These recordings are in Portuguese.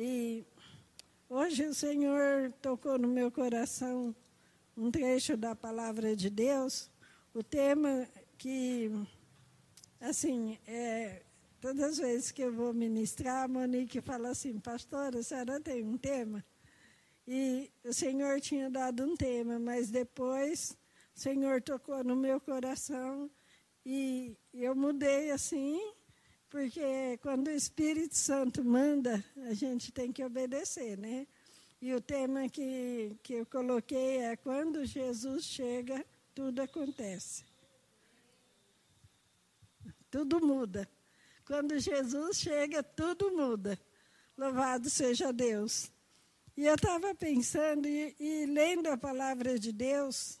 E hoje o Senhor tocou no meu coração um trecho da palavra de Deus, o tema que, assim, é, todas as vezes que eu vou ministrar, a Monique fala assim, pastora, a senhora tem um tema? E o Senhor tinha dado um tema, mas depois o Senhor tocou no meu coração e eu mudei assim, porque quando o Espírito Santo manda, a gente tem que obedecer, né? E o tema que, que eu coloquei é: quando Jesus chega, tudo acontece. Tudo muda. Quando Jesus chega, tudo muda. Louvado seja Deus. E eu estava pensando e, e, lendo a palavra de Deus,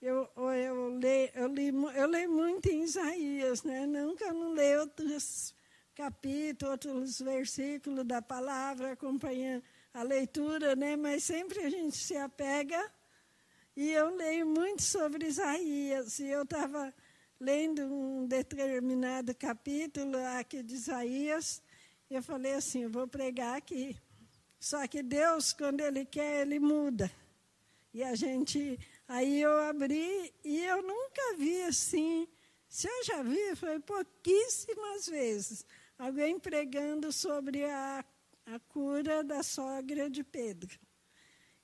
eu, eu, leio, eu, li, eu leio muito em Isaías, né? Nunca não leio outros capítulos, outros versículos da palavra, acompanhando a leitura, né? Mas sempre a gente se apega. E eu leio muito sobre Isaías. E eu estava lendo um determinado capítulo aqui de Isaías. Eu falei assim: eu vou pregar aqui. Só que Deus, quando Ele quer, Ele muda. E a gente. Aí eu abri e eu nunca vi assim. Se eu já vi, foi pouquíssimas vezes. Alguém pregando sobre a, a cura da sogra de Pedro.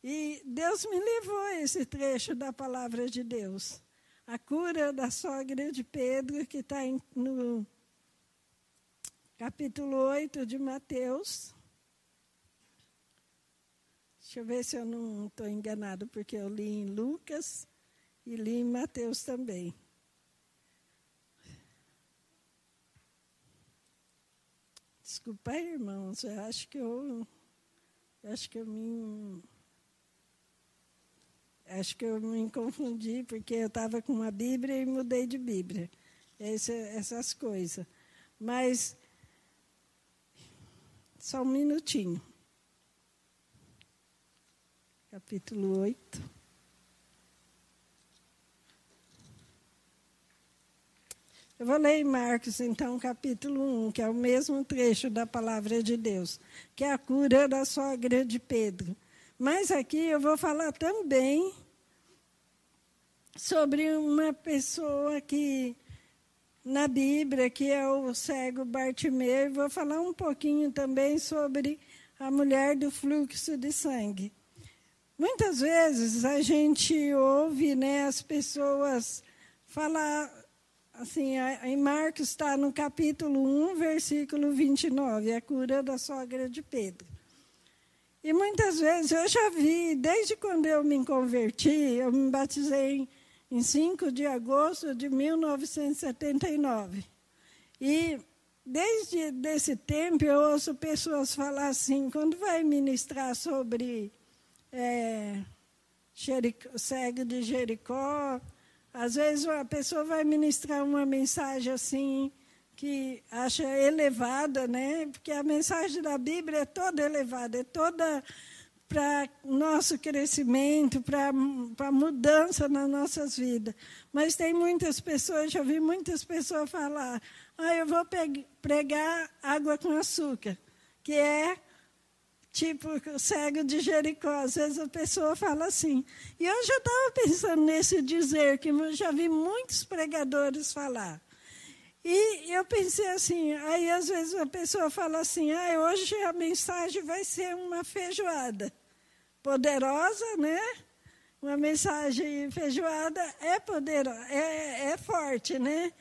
E Deus me levou a esse trecho da palavra de Deus. A cura da sogra de Pedro, que está no capítulo 8 de Mateus. Deixa eu ver se eu não estou enganado, porque eu li em Lucas e li em Mateus também. Desculpa irmãos, eu acho que eu, eu acho que eu me acho que eu me confundi porque eu estava com uma Bíblia e mudei de Bíblia. Essa, essas coisas. Mas só um minutinho capítulo 8. Eu vou ler em Marcos, então, capítulo 1, que é o mesmo trecho da palavra de Deus, que é a cura da sogra de Pedro. Mas aqui eu vou falar também sobre uma pessoa que, na Bíblia, que é o cego Bartimeu, vou falar um pouquinho também sobre a mulher do fluxo de sangue. Muitas vezes a gente ouve né, as pessoas falar, assim, em Marcos está no capítulo 1, versículo 29, a cura da sogra de Pedro. E muitas vezes eu já vi, desde quando eu me converti, eu me batizei em 5 de agosto de 1979. E desde esse tempo eu ouço pessoas falar assim, quando vai ministrar sobre é, Jericó, cego de Jericó. Às vezes a pessoa vai ministrar uma mensagem assim que acha elevada, né? Porque a mensagem da Bíblia é toda elevada, é toda para nosso crescimento, para mudança nas nossas vidas. Mas tem muitas pessoas, já vi muitas pessoas falar, ah, eu vou pregar água com açúcar, que é tipo cego de Jericó. Às vezes a pessoa fala assim. E eu já estava pensando nesse dizer, que eu já vi muitos pregadores falar. E eu pensei assim, aí às vezes a pessoa fala assim, ah, hoje a mensagem vai ser uma feijoada. Poderosa, né? Uma mensagem feijoada é poderosa, é, é forte, né?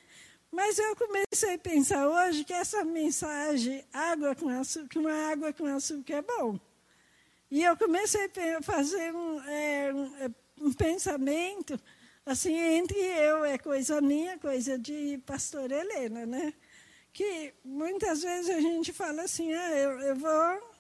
Mas eu comecei a pensar hoje que essa mensagem, água com açúcar, uma água com açúcar é bom. E eu comecei a fazer um, é, um, é, um pensamento, assim, entre eu, é coisa minha, coisa de pastor Helena, né? Que muitas vezes a gente fala assim, ah, eu, eu vou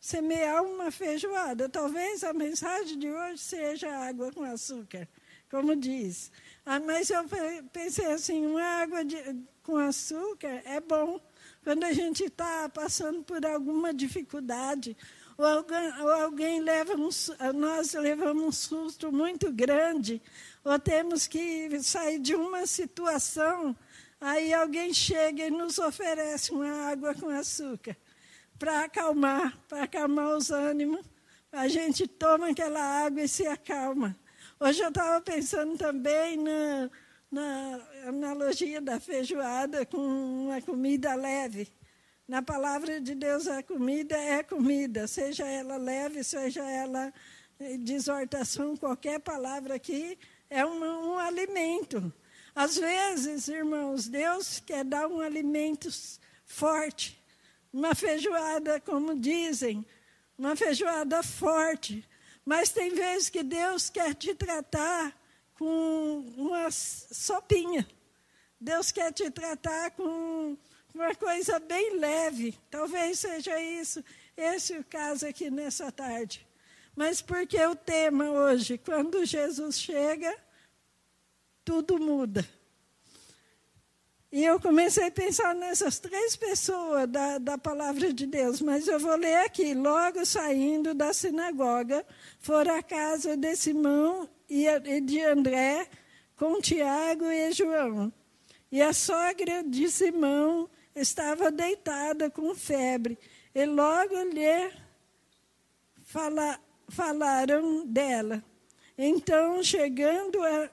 semear uma feijoada. Talvez a mensagem de hoje seja água com açúcar, como diz. Ah, mas eu pensei assim, uma água de, com açúcar é bom quando a gente está passando por alguma dificuldade ou alguém, ou alguém leva um, nós levamos um susto muito grande ou temos que sair de uma situação, aí alguém chega e nos oferece uma água com açúcar. para acalmar, para acalmar os ânimos. A gente toma aquela água e se acalma. Hoje eu estava pensando também na, na analogia da feijoada com uma comida leve. Na palavra de Deus, a comida é comida, seja ela leve, seja ela de exortação, qualquer palavra aqui é um, um alimento. Às vezes, irmãos, Deus quer dar um alimento forte, uma feijoada, como dizem, uma feijoada forte. Mas tem vezes que Deus quer te tratar com uma sopinha. Deus quer te tratar com uma coisa bem leve. Talvez seja isso, esse o caso aqui nessa tarde. Mas porque o tema hoje, quando Jesus chega, tudo muda. E eu comecei a pensar nessas três pessoas da, da palavra de Deus, mas eu vou ler aqui. Logo saindo da sinagoga, foram à casa de Simão e de André, com Tiago e João. E a sogra de Simão estava deitada com febre, e logo lhe fala, falaram dela. Então, chegando a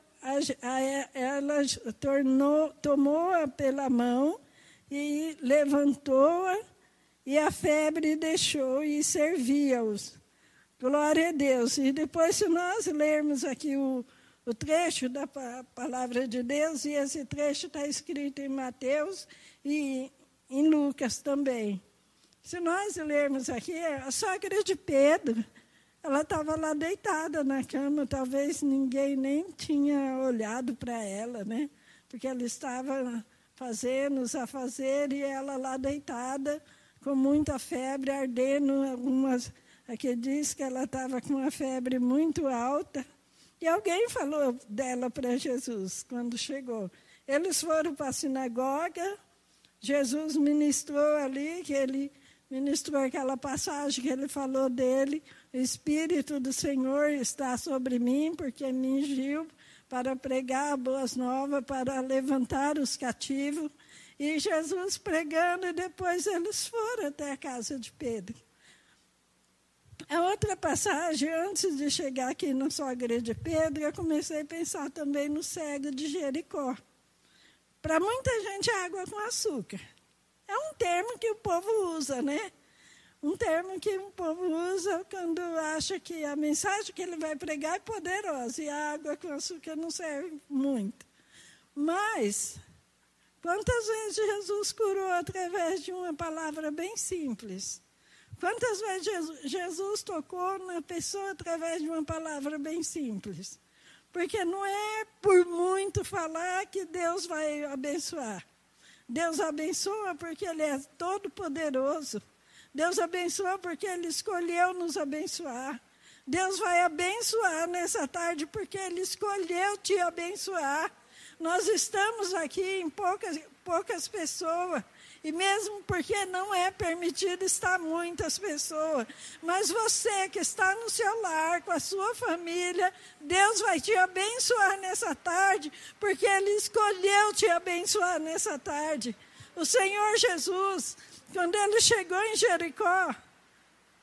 ela tornou, tomou-a pela mão e levantou-a, e a febre deixou e servia-os. Glória a Deus. E depois, se nós lermos aqui o, o trecho da palavra de Deus, e esse trecho está escrito em Mateus e em Lucas também. Se nós lermos aqui, a sogra de Pedro ela estava lá deitada na cama, talvez ninguém nem tinha olhado para ela, né? Porque ela estava fazendo os afazeres e ela lá deitada, com muita febre, ardendo. Algumas, aqui diz que ela estava com uma febre muito alta. E alguém falou dela para Jesus quando chegou. Eles foram para a sinagoga, Jesus ministrou ali, que ele ministrou aquela passagem que ele falou dele. O Espírito do Senhor está sobre mim, porque me ungiu para pregar boas novas, para levantar os cativos. E Jesus pregando, e depois eles foram até a casa de Pedro. A outra passagem, antes de chegar aqui na sogra de Pedro, eu comecei a pensar também no cego de Jericó. Para muita gente, água com açúcar. É um termo que o povo usa, né? Um termo que o povo usa quando acha que a mensagem que ele vai pregar é poderosa e a água com açúcar não serve muito. Mas, quantas vezes Jesus curou através de uma palavra bem simples? Quantas vezes Jesus tocou na pessoa através de uma palavra bem simples? Porque não é por muito falar que Deus vai abençoar. Deus abençoa porque Ele é todo poderoso. Deus abençoa porque Ele escolheu nos abençoar. Deus vai abençoar nessa tarde porque Ele escolheu te abençoar. Nós estamos aqui em poucas, poucas pessoas. E mesmo porque não é permitido estar muitas pessoas, mas você que está no seu lar, com a sua família, Deus vai te abençoar nessa tarde, porque Ele escolheu te abençoar nessa tarde. O Senhor Jesus, quando Ele chegou em Jericó,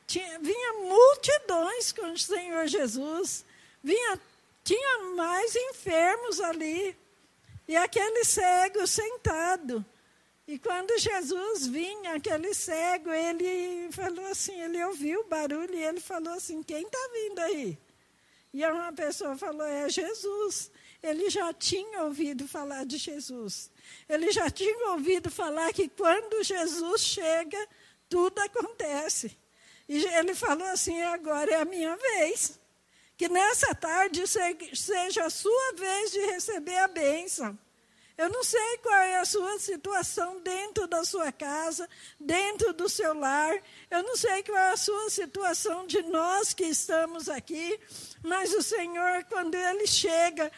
tinha, vinha multidões com o Senhor Jesus, vinha, tinha mais enfermos ali, e aquele cego sentado. E quando Jesus vinha, aquele cego, ele falou assim, ele ouviu o barulho e ele falou assim, quem está vindo aí? E uma pessoa falou, é Jesus. Ele já tinha ouvido falar de Jesus. Ele já tinha ouvido falar que quando Jesus chega, tudo acontece. E ele falou assim, agora é a minha vez. Que nessa tarde seja a sua vez de receber a bênção. Eu não sei qual é a sua situação dentro da sua casa, dentro do seu lar. Eu não sei qual é a sua situação de nós que estamos aqui. Mas o Senhor, quando Ele chega,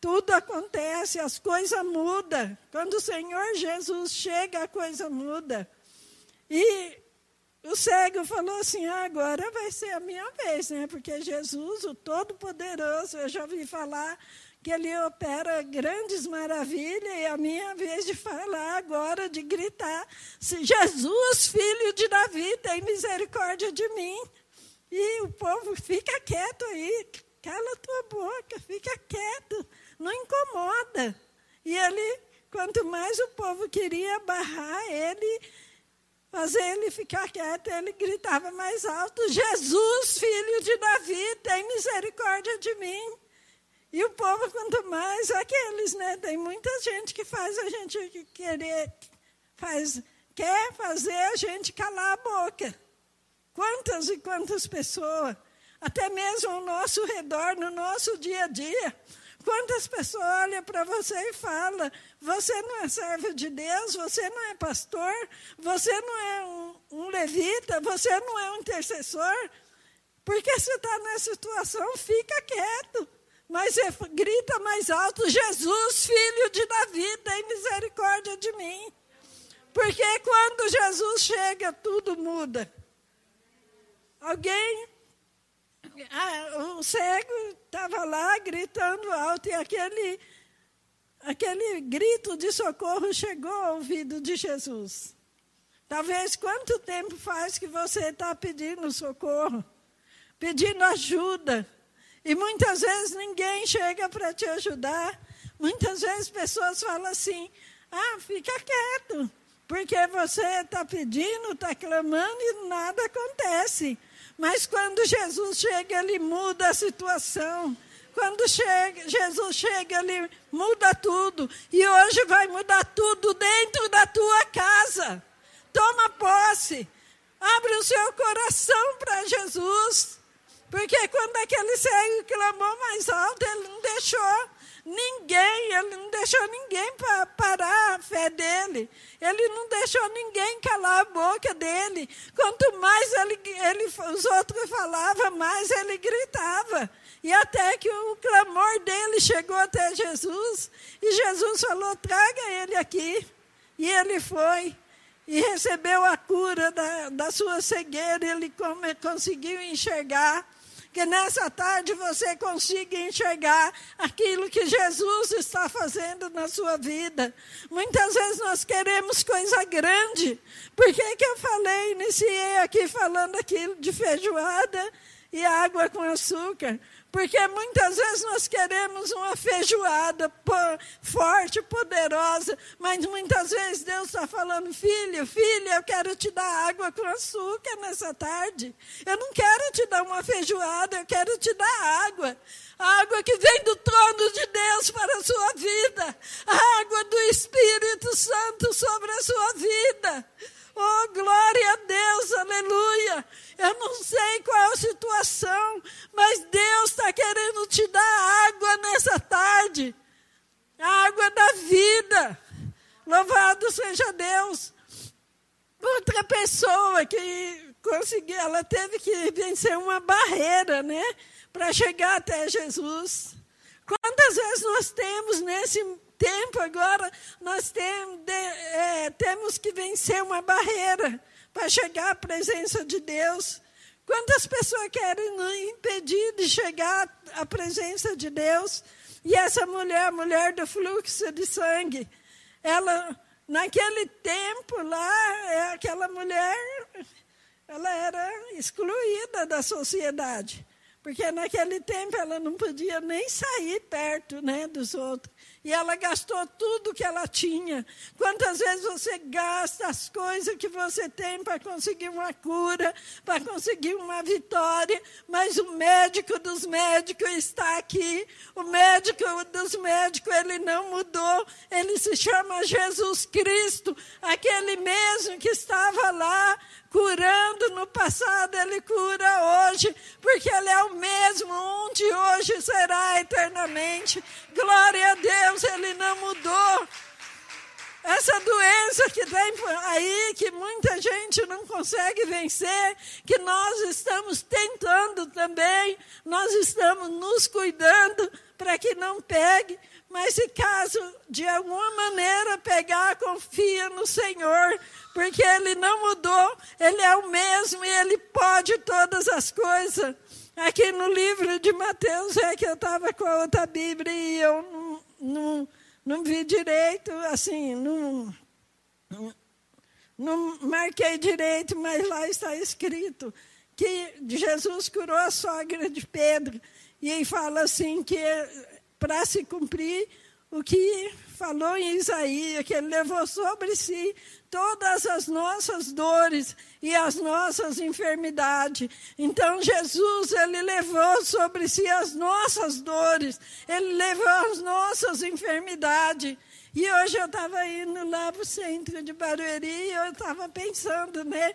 tudo acontece, as coisas mudam. Quando o Senhor Jesus chega, a coisa muda. E o cego falou assim: ah, agora vai ser a minha vez, né? Porque Jesus, o Todo-Poderoso, eu já ouvi falar que ele opera grandes maravilhas, e a minha vez de falar agora, de gritar: Jesus, filho de Davi, tem misericórdia de mim. E o povo fica quieto aí, cala tua boca, fica quieto, não incomoda. E ele, quanto mais o povo queria barrar ele, fazer ele ficar quieto, ele gritava mais alto: Jesus, filho de Davi, tem misericórdia de mim. E o povo, quanto mais aqueles, né? Tem muita gente que faz a gente querer, faz, quer fazer a gente calar a boca. Quantas e quantas pessoas, até mesmo ao nosso redor, no nosso dia a dia, quantas pessoas olham para você e falam: você não é servo de Deus, você não é pastor, você não é um, um levita, você não é um intercessor. Porque você está nessa situação, fica quieto. Mas grita mais alto: Jesus, filho de Davi, tem misericórdia de mim. Porque quando Jesus chega, tudo muda. Alguém, ah, o cego estava lá gritando alto e aquele, aquele grito de socorro chegou ao ouvido de Jesus. Talvez quanto tempo faz que você está pedindo socorro, pedindo ajuda, e muitas vezes ninguém chega para te ajudar. Muitas vezes pessoas falam assim: ah, fica quieto, porque você está pedindo, está clamando e nada acontece. Mas quando Jesus chega, ele muda a situação. Quando chega, Jesus chega, ele muda tudo. E hoje vai mudar tudo dentro da tua casa. Toma posse. Abre o seu coração para Jesus. Porque quando aquele cego clamou mais alto, ele não deixou ninguém, ele não deixou ninguém para parar a fé dele. Ele não deixou ninguém calar a boca dele. Quanto mais ele, ele, os outros falavam, mais ele gritava. E até que o clamor dele chegou até Jesus. E Jesus falou: traga ele aqui. E ele foi. E recebeu a cura da, da sua cegueira. Ele conseguiu enxergar que nessa tarde você consiga enxergar aquilo que Jesus está fazendo na sua vida. Muitas vezes nós queremos coisa grande. Por que, que eu falei, iniciei aqui falando aquilo de feijoada e água com açúcar? Porque muitas vezes nós queremos uma feijoada forte, poderosa, mas muitas vezes Deus está falando, filho, filha, eu quero te dar água com açúcar nessa tarde. Eu não quero te dar uma feijoada, eu quero te dar água. Água que vem do trono de Deus para a sua vida. Água do Espírito Santo sobre a sua vida. Oh, glória a Deus, aleluia. Eu não sei qual a situação, mas Deus está querendo te dar água nessa tarde a água da vida. Louvado seja Deus. Outra pessoa que conseguiu, ela teve que vencer uma barreira, né? Para chegar até Jesus. Quantas vezes nós temos nesse tempo agora, nós tem, de, é, temos que vencer uma barreira para chegar à presença de Deus. Quantas pessoas querem nos impedir de chegar à presença de Deus? E essa mulher, a mulher do fluxo de sangue, ela, naquele tempo lá, é aquela mulher, ela era excluída da sociedade. Porque naquele tempo ela não podia nem sair perto né, dos outros. E ela gastou tudo que ela tinha. Quantas vezes você gasta as coisas que você tem para conseguir uma cura, para conseguir uma vitória, mas o médico dos médicos está aqui. O médico dos médicos, ele não mudou. Ele se chama Jesus Cristo, aquele mesmo que estava lá curando no passado, Ele cura hoje, porque Ele é o mesmo, onde hoje será eternamente. Glória a Deus, Ele não mudou. Essa doença que tem aí, que muita gente não consegue vencer, que nós estamos tentando também, nós estamos nos cuidando para que não pegue, mas se caso de alguma maneira pegar, confia no Senhor, porque Ele não mudou, Ele é o mesmo e Ele pode todas as coisas. Aqui no livro de Mateus é que eu estava com a outra Bíblia e eu não, não, vi direito, assim, não, não marquei direito, mas lá está escrito que Jesus curou a sogra de Pedro. E ele fala assim que para se cumprir o que falou em Isaías, que ele levou sobre si todas as nossas dores e as nossas enfermidades. Então Jesus, ele levou sobre si as nossas dores, ele levou as nossas enfermidades. E hoje eu estava indo lá para o centro de Barueri e eu estava pensando, né?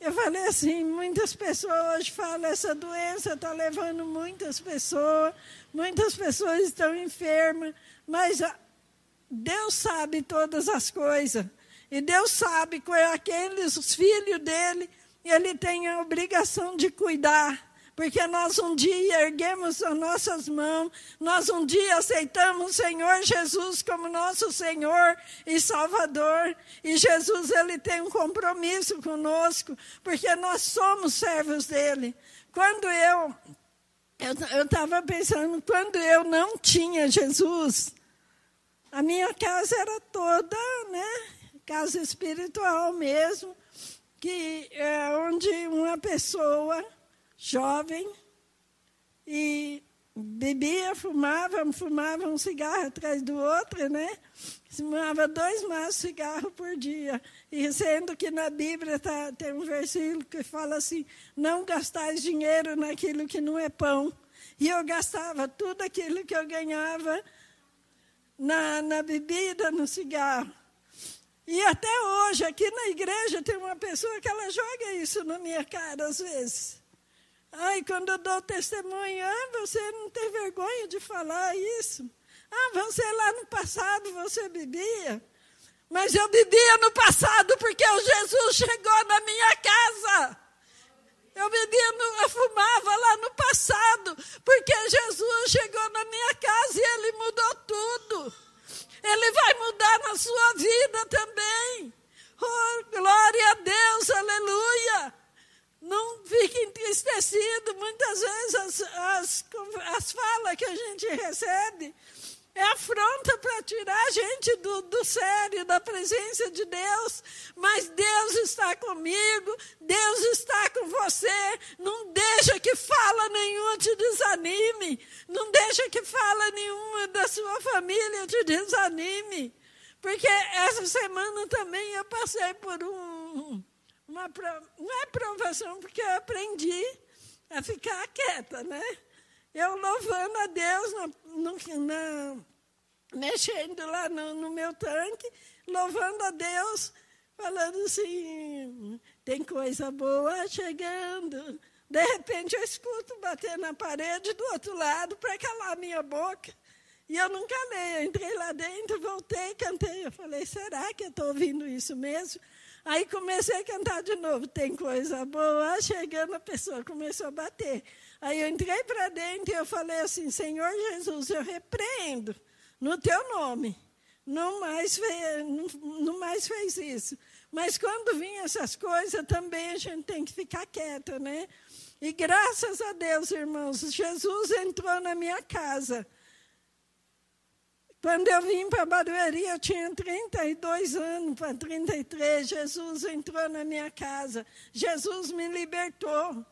Eu falei assim, muitas pessoas falam, essa doença está levando muitas pessoas, muitas pessoas estão enfermas, mas Deus sabe todas as coisas. E Deus sabe que aqueles os filhos dele, ele tem a obrigação de cuidar. Porque nós um dia erguemos as nossas mãos, nós um dia aceitamos o Senhor Jesus como nosso Senhor e Salvador. E Jesus, ele tem um compromisso conosco, porque nós somos servos dele. Quando eu eu estava pensando, quando eu não tinha Jesus, a minha casa era toda, né? Casa espiritual mesmo, que é onde uma pessoa jovem e bebia, fumava, fumava um cigarro atrás do outro, né? Fumava dois maços de cigarro por dia. E sendo que na Bíblia tá, tem um versículo que fala assim: não gastais dinheiro naquilo que não é pão. E eu gastava tudo aquilo que eu ganhava na, na bebida, no cigarro. E até hoje, aqui na igreja, tem uma pessoa que ela joga isso na minha cara às vezes. Ai, quando eu dou testemunho, ah, você não tem vergonha de falar isso. Ah, você lá no passado você bebia. Mas eu bebia no passado porque o Jesus chegou na minha casa. Eu bebia, no, eu fumava lá no passado, porque Jesus chegou na minha casa e ele mudou tudo. Ele vai mudar na sua vida também. Oh, glória a Deus, aleluia. Não fique entristecido. Muitas vezes as, as, as falas que a gente recebe é afronta para tirar a gente do, do sério, da presença de Deus. Mas Deus está comigo, Deus está com você. Não deixa que fala nenhuma te desanime. Não deixa que fala nenhuma da sua família te desanime. Porque essa semana também eu passei por um, uma não é provação, porque eu aprendi a ficar quieta, né? Eu louvando a Deus na, na, mexendo lá no, no meu tanque, louvando a Deus, falando assim: tem coisa boa chegando. De repente eu escuto bater na parede do outro lado para calar minha boca. E eu não calei, eu entrei lá dentro, voltei, cantei. Eu falei, será que eu estou ouvindo isso mesmo? Aí comecei a cantar de novo, tem coisa boa chegando, a pessoa começou a bater. Aí eu entrei para dentro e eu falei assim, Senhor Jesus, eu repreendo no teu nome. Não mais, fez, não, não mais fez isso. Mas quando vinham essas coisas, também a gente tem que ficar quieto, né? E graças a Deus, irmãos, Jesus entrou na minha casa. Quando eu vim para Barueri, eu tinha 32 anos, para 33. Jesus entrou na minha casa. Jesus me libertou.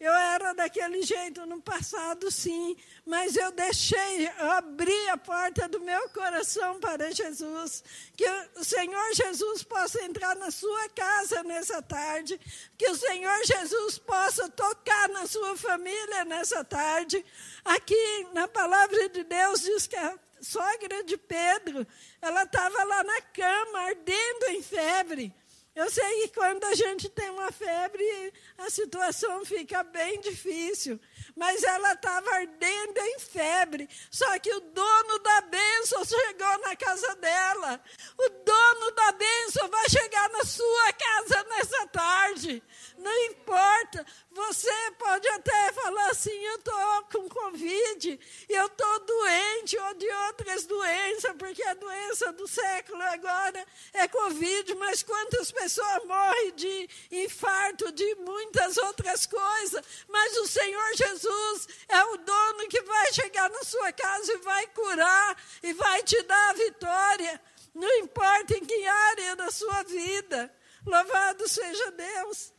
Eu era daquele jeito no passado, sim, mas eu deixei, eu abri a porta do meu coração para Jesus. Que o Senhor Jesus possa entrar na sua casa nessa tarde, que o Senhor Jesus possa tocar na sua família nessa tarde. Aqui na palavra de Deus diz que a sogra de Pedro, ela estava lá na cama, ardendo em febre. Eu sei que quando a gente tem uma febre, a situação fica bem difícil. Mas ela estava ardendo em febre. Só que o dono da bênção chegou na casa dela. O dono da bênção vai chegar na sua casa nessa tarde. Não importa. Você pode até falar assim: eu estou com Covid, eu estou doente, ou de outras doenças, porque a doença do século agora é Covid, mas quantas pessoas morrem de infarto, de muitas outras coisas. Mas o Senhor Jesus é o dono que vai chegar na sua casa e vai curar, e vai te dar a vitória. Não importa em que área da sua vida. Louvado seja Deus.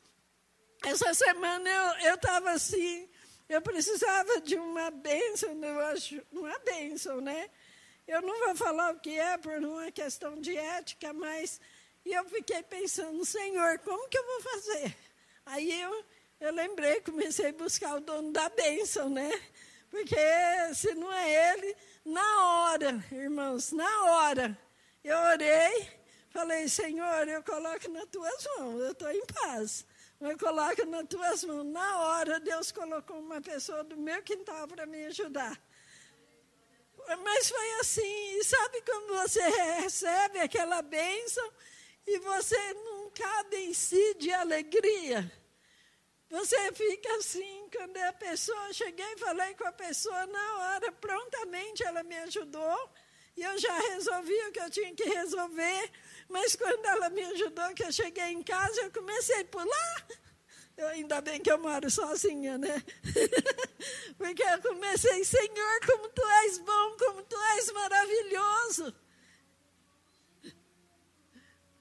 Essa semana eu estava assim, eu precisava de uma bênção, eu acho, uma bênção, né? Eu não vou falar o que é por uma questão de ética, mas e eu fiquei pensando, Senhor, como que eu vou fazer? Aí eu, eu lembrei, comecei a buscar o dono da bênção, né? Porque se não é ele, na hora, irmãos, na hora, eu orei, falei, Senhor, eu coloco nas tuas mãos, eu estou em paz. Eu coloco nas tuas mãos. Na hora, Deus colocou uma pessoa do meu quintal para me ajudar. Mas foi assim. E sabe quando você recebe aquela bênção e você não cabe em si de alegria? Você fica assim, quando a pessoa, cheguei e falei com a pessoa, na hora, prontamente ela me ajudou, e eu já resolvi o que eu tinha que resolver, mas quando ela me ajudou, que eu cheguei em casa, eu comecei a pular. Eu, ainda bem que eu moro sozinha, né? Porque eu comecei, Senhor, como tu és bom, como tu és maravilhoso.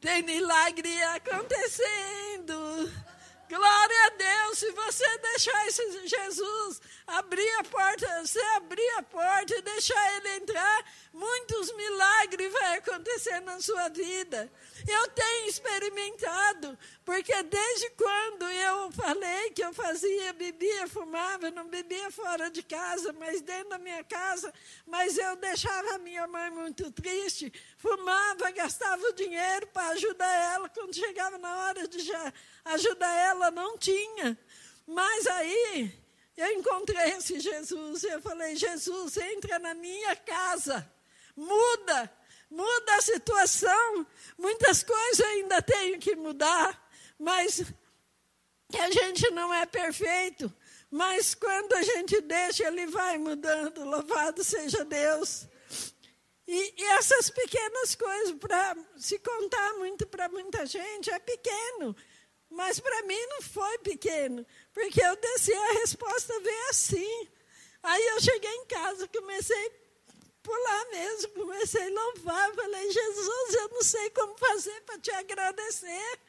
Tem milagre acontecendo. Glória a Deus, se você deixar esse Jesus abrir a porta, você abrir a porta e deixar ele entrar, muitos milagres vão acontecer na sua vida. Eu tenho experimentado, porque desde quando eu falei que eu fazia, bebia, fumava, não bebia fora de casa, mas dentro da minha casa, mas eu deixava a minha mãe muito triste, fumava, gastava o dinheiro para ajudar ela, quando chegava na hora de já ajudar ela, não tinha. Mas aí eu encontrei esse Jesus e eu falei: Jesus, entra na minha casa, muda, muda a situação. Muitas coisas ainda tenho que mudar, mas a gente não é perfeito. Mas quando a gente deixa, ele vai mudando. Louvado seja Deus. E, e essas pequenas coisas, para se contar muito para muita gente, é pequeno. Mas para mim não foi pequeno, porque eu desci a resposta veio assim. Aí eu cheguei em casa, comecei a pular mesmo, comecei a louvar, falei, Jesus, eu não sei como fazer para te agradecer.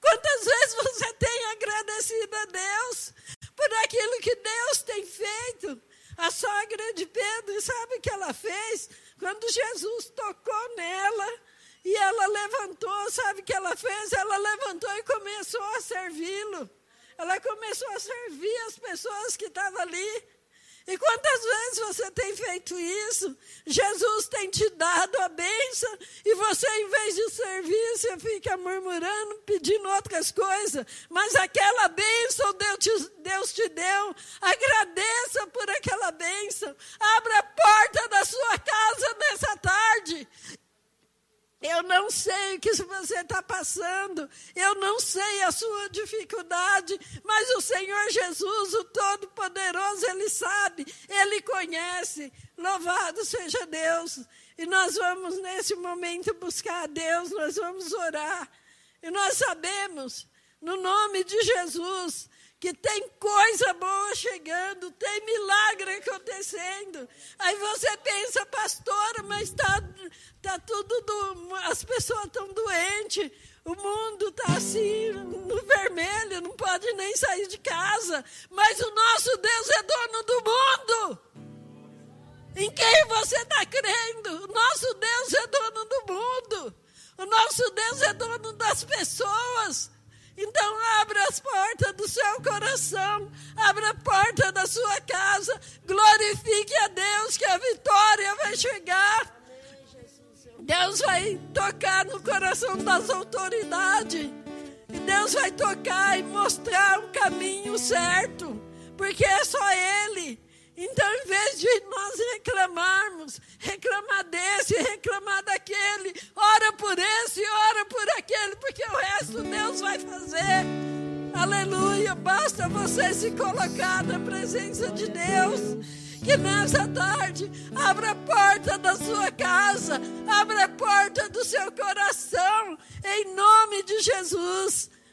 Quantas vezes você tem agradecido a Deus por aquilo que Deus tem feito? A sogra de Pedro, sabe o que ela fez? Quando Jesus tocou nela, e ela levantou, sabe o que ela fez? Ela levantou e começou a servi-lo. Ela começou a servir as pessoas que estavam ali. E quantas vezes você tem feito isso? Jesus tem te dado a bênção e você, em vez de servir, você fica murmurando, pedindo outras coisas. Mas aquela bênção Deus te, Deus te deu. Agradeça por aquela bênção. Abra a porta da sua casa nessa tarde eu não sei o que você está passando, eu não sei a sua dificuldade, mas o Senhor Jesus, o Todo-Poderoso, Ele sabe, Ele conhece. Louvado seja Deus. E nós vamos nesse momento buscar a Deus, nós vamos orar. E nós sabemos, no nome de Jesus, que tem coisa boa chegando, tem milagre acontecendo. Aí você pensa, pastora, mas está tá tudo, do, as pessoas estão doentes, o mundo está assim, no vermelho, não pode nem sair de casa. Mas o nosso Deus é dono do mundo. Em quem você está crendo? O nosso Deus é dono do mundo. O nosso Deus é dono das pessoas. Então, abra as portas do seu coração, abra a porta da sua casa, glorifique a Deus, que a vitória vai chegar. Deus vai tocar no coração das autoridades. E Deus vai tocar e mostrar um caminho certo, porque é só Ele. Então, em vez de nós reclamarmos, reclamar desse, reclamar daquele, ora por esse, ora por aquele, porque o resto Deus vai fazer. Aleluia. Basta você se colocar na presença de Deus. Que nessa tarde abra a porta da sua casa, abra a porta do seu coração, em nome de Jesus.